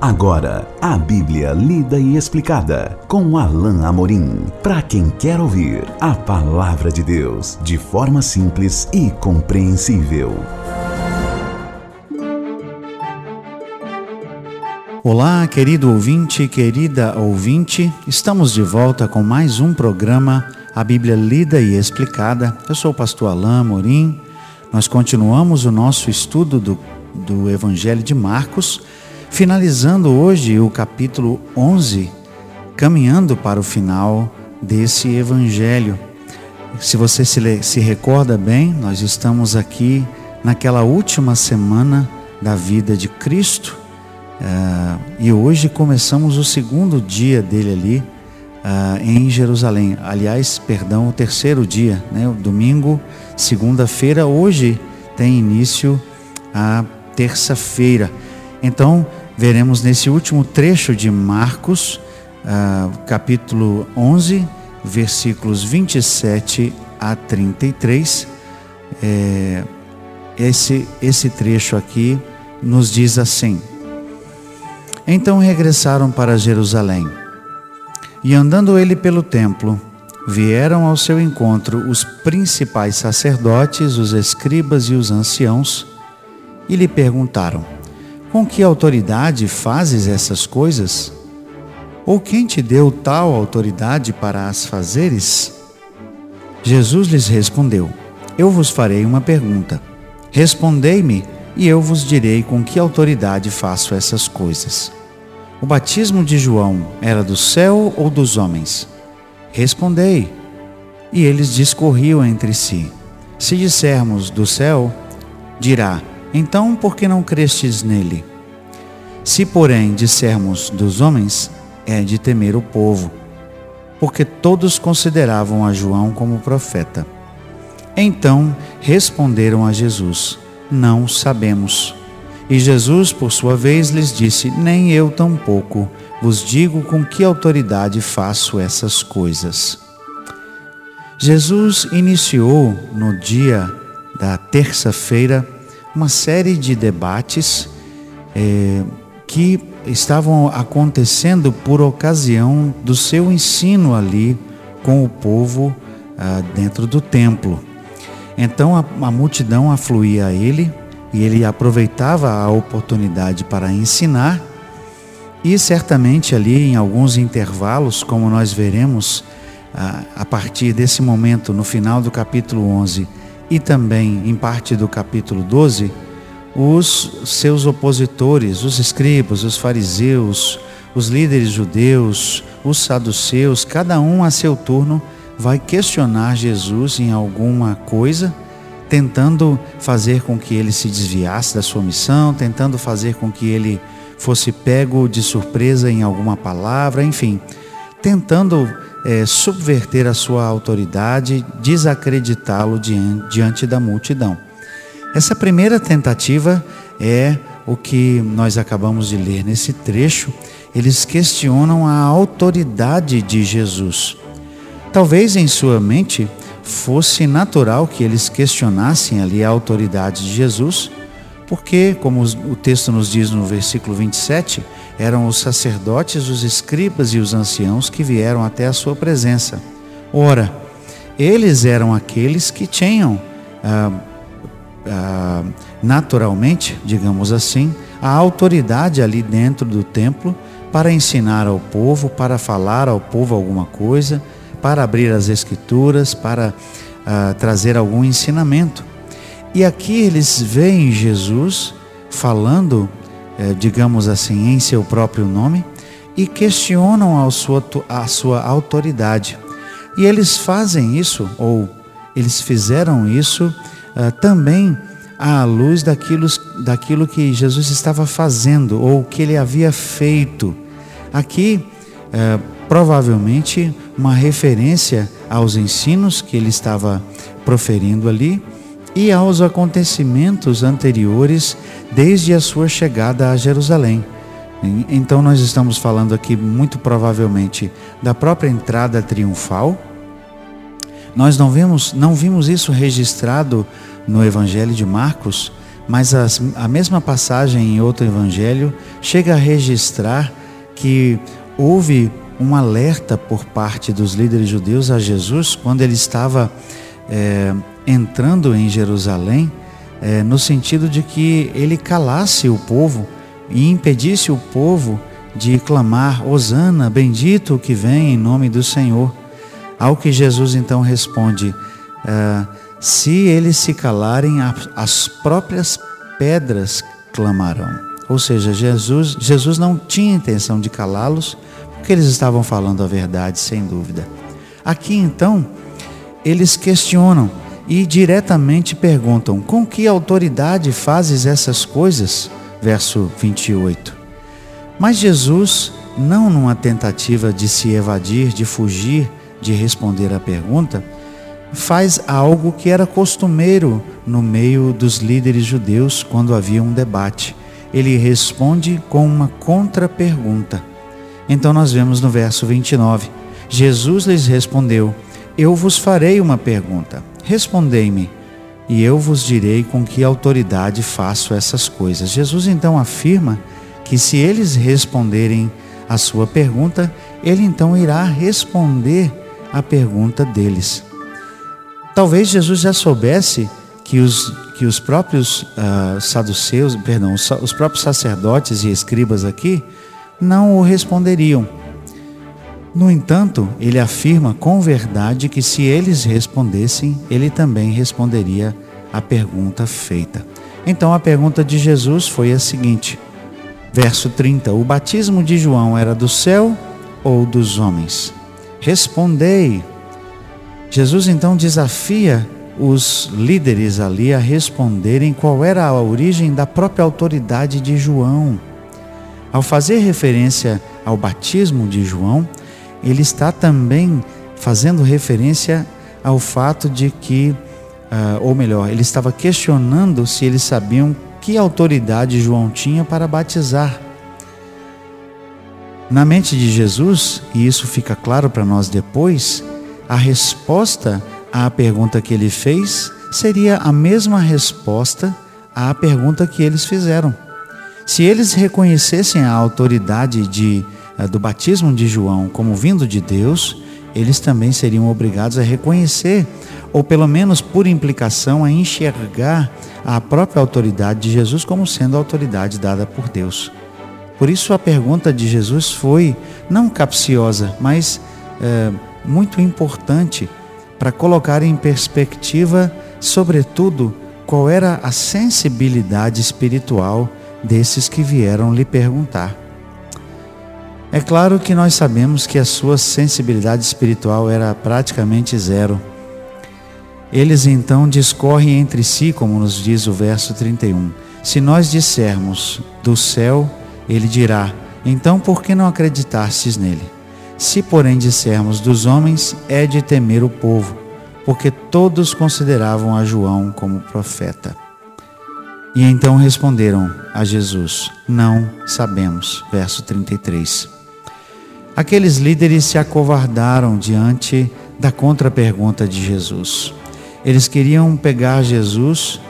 Agora, a Bíblia lida e explicada com Alain Amorim. Para quem quer ouvir a palavra de Deus de forma simples e compreensível. Olá, querido ouvinte, querida ouvinte. Estamos de volta com mais um programa, a Bíblia lida e explicada. Eu sou o pastor Alain Amorim. Nós continuamos o nosso estudo do, do Evangelho de Marcos finalizando hoje o capítulo 11, caminhando para o final desse evangelho. Se você se, se recorda bem, nós estamos aqui naquela última semana da vida de Cristo uh, e hoje começamos o segundo dia dele ali uh, em Jerusalém. Aliás, perdão, o terceiro dia, né? O domingo, segunda-feira, hoje tem início a terça-feira. Então, veremos nesse último trecho de Marcos, uh, capítulo 11, versículos 27 a 33. É, esse, esse trecho aqui nos diz assim: Então regressaram para Jerusalém, e andando ele pelo templo, vieram ao seu encontro os principais sacerdotes, os escribas e os anciãos, e lhe perguntaram: com que autoridade fazes essas coisas? Ou quem te deu tal autoridade para as fazeres? Jesus lhes respondeu: Eu vos farei uma pergunta. Respondei-me, e eu vos direi com que autoridade faço essas coisas. O batismo de João era do céu ou dos homens? Respondei. E eles discorriam entre si. Se dissermos do céu, dirá: então, por que não crestes nele? Se, porém, dissermos dos homens, é de temer o povo, porque todos consideravam a João como profeta. Então responderam a Jesus: Não sabemos. E Jesus, por sua vez, lhes disse: Nem eu tampouco vos digo com que autoridade faço essas coisas. Jesus iniciou no dia da terça-feira uma série de debates é, que estavam acontecendo por ocasião do seu ensino ali com o povo ah, dentro do templo. Então a, a multidão afluía a ele e ele aproveitava a oportunidade para ensinar e certamente ali em alguns intervalos, como nós veremos a, a partir desse momento no final do capítulo 11 e também em parte do capítulo 12, os seus opositores, os escribas, os fariseus, os líderes judeus, os saduceus, cada um a seu turno vai questionar Jesus em alguma coisa, tentando fazer com que ele se desviasse da sua missão, tentando fazer com que ele fosse pego de surpresa em alguma palavra, enfim, tentando é, subverter a sua autoridade, desacreditá-lo diante, diante da multidão. Essa primeira tentativa é o que nós acabamos de ler nesse trecho. Eles questionam a autoridade de Jesus. Talvez em sua mente fosse natural que eles questionassem ali a autoridade de Jesus, porque, como o texto nos diz no versículo 27, eram os sacerdotes, os escribas e os anciãos que vieram até a sua presença. Ora, eles eram aqueles que tinham, ah, ah, naturalmente, digamos assim, a autoridade ali dentro do templo para ensinar ao povo, para falar ao povo alguma coisa, para abrir as escrituras, para ah, trazer algum ensinamento. E aqui eles veem Jesus falando, digamos assim, em seu próprio nome e questionam a sua, a sua autoridade. E eles fazem isso, ou eles fizeram isso uh, também à luz daquilo, daquilo que Jesus estava fazendo, ou que ele havia feito. Aqui, uh, provavelmente, uma referência aos ensinos que ele estava proferindo ali e aos acontecimentos anteriores desde a sua chegada a Jerusalém. Então nós estamos falando aqui muito provavelmente da própria entrada triunfal. Nós não vimos, não vimos isso registrado no Evangelho de Marcos, mas as, a mesma passagem em outro evangelho chega a registrar que houve um alerta por parte dos líderes judeus a Jesus quando ele estava é, entrando em Jerusalém, é, no sentido de que ele calasse o povo e impedisse o povo de clamar: Hosana, bendito o que vem em nome do Senhor. Ao que Jesus então responde: é, Se eles se calarem, as próprias pedras clamarão. Ou seja, Jesus, Jesus não tinha intenção de calá-los, porque eles estavam falando a verdade, sem dúvida. Aqui então, eles questionam e diretamente perguntam: Com que autoridade fazes essas coisas? Verso 28. Mas Jesus, não numa tentativa de se evadir, de fugir, de responder à pergunta, faz algo que era costumeiro no meio dos líderes judeus quando havia um debate. Ele responde com uma contra-pergunta. Então nós vemos no verso 29. Jesus lhes respondeu: Eu vos farei uma pergunta. Respondei-me, e eu vos direi com que autoridade faço essas coisas. Jesus então afirma que se eles responderem a sua pergunta, ele então irá responder a pergunta deles. Talvez Jesus já soubesse que os, que os próprios uh, saduceus, perdão, os, os próprios sacerdotes e escribas aqui não o responderiam. No entanto, ele afirma com verdade que se eles respondessem, ele também responderia a pergunta feita. Então a pergunta de Jesus foi a seguinte: verso 30: O batismo de João era do céu ou dos homens? Respondei. Jesus então desafia os líderes ali a responderem qual era a origem da própria autoridade de João. Ao fazer referência ao batismo de João, ele está também fazendo referência ao fato de que, uh, ou melhor, ele estava questionando se eles sabiam que autoridade João tinha para batizar. Na mente de Jesus, e isso fica claro para nós depois, a resposta à pergunta que ele fez seria a mesma resposta à pergunta que eles fizeram. Se eles reconhecessem a autoridade de, eh, do batismo de João como vindo de Deus, eles também seriam obrigados a reconhecer, ou pelo menos por implicação, a enxergar a própria autoridade de Jesus como sendo a autoridade dada por Deus. Por isso a pergunta de Jesus foi não capciosa, mas é, muito importante para colocar em perspectiva, sobretudo, qual era a sensibilidade espiritual desses que vieram lhe perguntar. É claro que nós sabemos que a sua sensibilidade espiritual era praticamente zero. Eles então discorrem entre si, como nos diz o verso 31. Se nós dissermos do céu, ele dirá: então por que não acreditastes nele? Se, porém, dissermos dos homens, é de temer o povo, porque todos consideravam a João como profeta. E então responderam a Jesus: Não sabemos. Verso 33. Aqueles líderes se acovardaram diante da contrapergunta de Jesus. Eles queriam pegar Jesus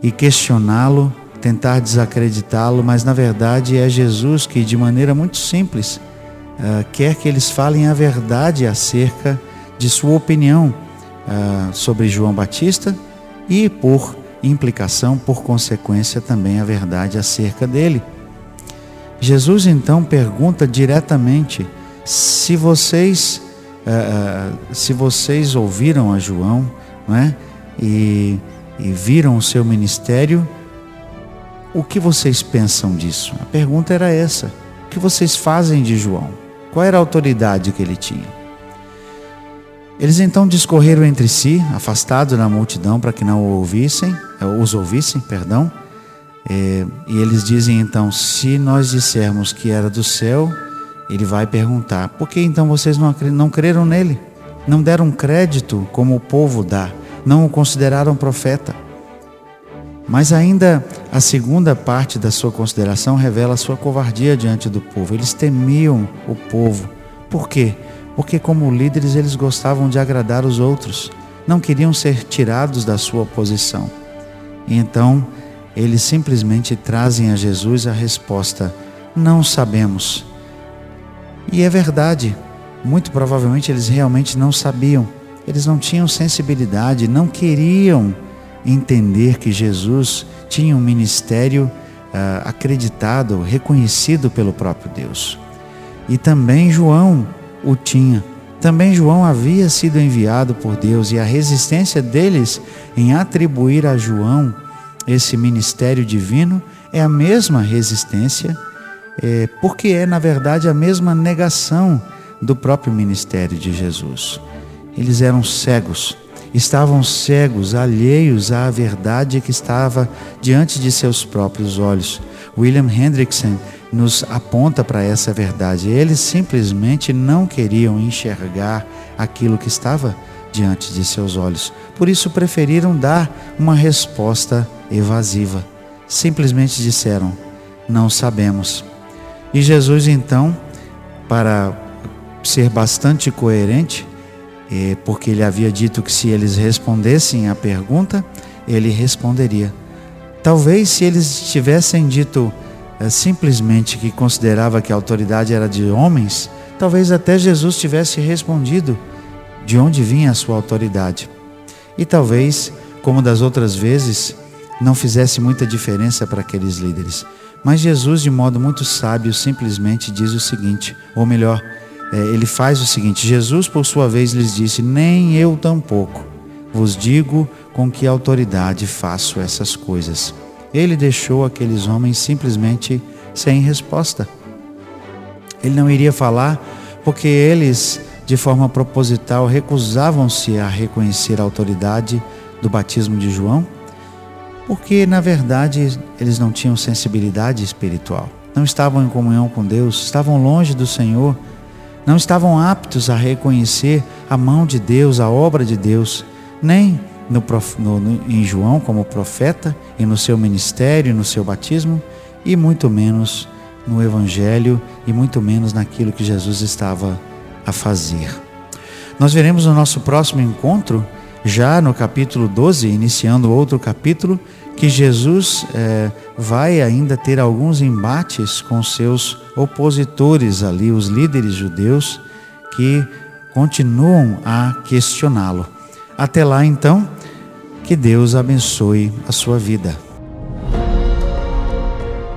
e questioná-lo, tentar desacreditá-lo, mas na verdade é Jesus que, de maneira muito simples, uh, quer que eles falem a verdade acerca de sua opinião uh, sobre João Batista e, por implicação, por consequência, também a verdade acerca dele. Jesus então pergunta diretamente se vocês uh, se vocês ouviram a João, não é? E, e viram o seu ministério, o que vocês pensam disso? A pergunta era essa: o que vocês fazem de João? Qual era a autoridade que ele tinha? Eles então discorreram entre si, afastados da multidão, para que não ouvissem, eh, os ouvissem, perdão. E eles dizem então: se nós dissermos que era do céu, ele vai perguntar: por que então vocês não, não creram nele? Não deram crédito como o povo dá, não o consideraram profeta. Mas ainda a segunda parte da sua consideração revela a sua covardia diante do povo. Eles temiam o povo. Por quê? Porque, como líderes, eles gostavam de agradar os outros, não queriam ser tirados da sua posição. E então eles simplesmente trazem a Jesus a resposta: não sabemos. E é verdade, muito provavelmente eles realmente não sabiam, eles não tinham sensibilidade, não queriam entender que Jesus tinha um ministério uh, acreditado, reconhecido pelo próprio Deus. E também João o tinha. Também João havia sido enviado por Deus e a resistência deles em atribuir a João esse ministério divino é a mesma resistência, é, porque é, na verdade, a mesma negação do próprio ministério de Jesus. Eles eram cegos, estavam cegos, alheios à verdade que estava diante de seus próprios olhos. William Hendrickson nos aponta para essa verdade. Eles simplesmente não queriam enxergar aquilo que estava diante de seus olhos. Por isso preferiram dar uma resposta evasiva. Simplesmente disseram: Não sabemos. E Jesus, então, para ser bastante coerente, eh, porque ele havia dito que se eles respondessem à pergunta, ele responderia. Talvez se eles tivessem dito é, simplesmente que considerava que a autoridade era de homens, talvez até Jesus tivesse respondido de onde vinha a sua autoridade. E talvez, como das outras vezes, não fizesse muita diferença para aqueles líderes. Mas Jesus, de modo muito sábio, simplesmente diz o seguinte, ou melhor, é, ele faz o seguinte: Jesus, por sua vez, lhes disse: Nem eu tampouco vos digo com que autoridade faço essas coisas. Ele deixou aqueles homens simplesmente sem resposta. Ele não iria falar porque eles, de forma proposital, recusavam-se a reconhecer a autoridade do batismo de João, porque na verdade eles não tinham sensibilidade espiritual, não estavam em comunhão com Deus, estavam longe do Senhor, não estavam aptos a reconhecer a mão de Deus, a obra de Deus, nem no, no, em João como profeta e no seu ministério, no seu batismo, e muito menos no Evangelho e muito menos naquilo que Jesus estava a fazer. Nós veremos no nosso próximo encontro, já no capítulo 12, iniciando outro capítulo, que Jesus é, vai ainda ter alguns embates com seus opositores ali, os líderes judeus, que continuam a questioná-lo. Até lá, então, que Deus abençoe a sua vida.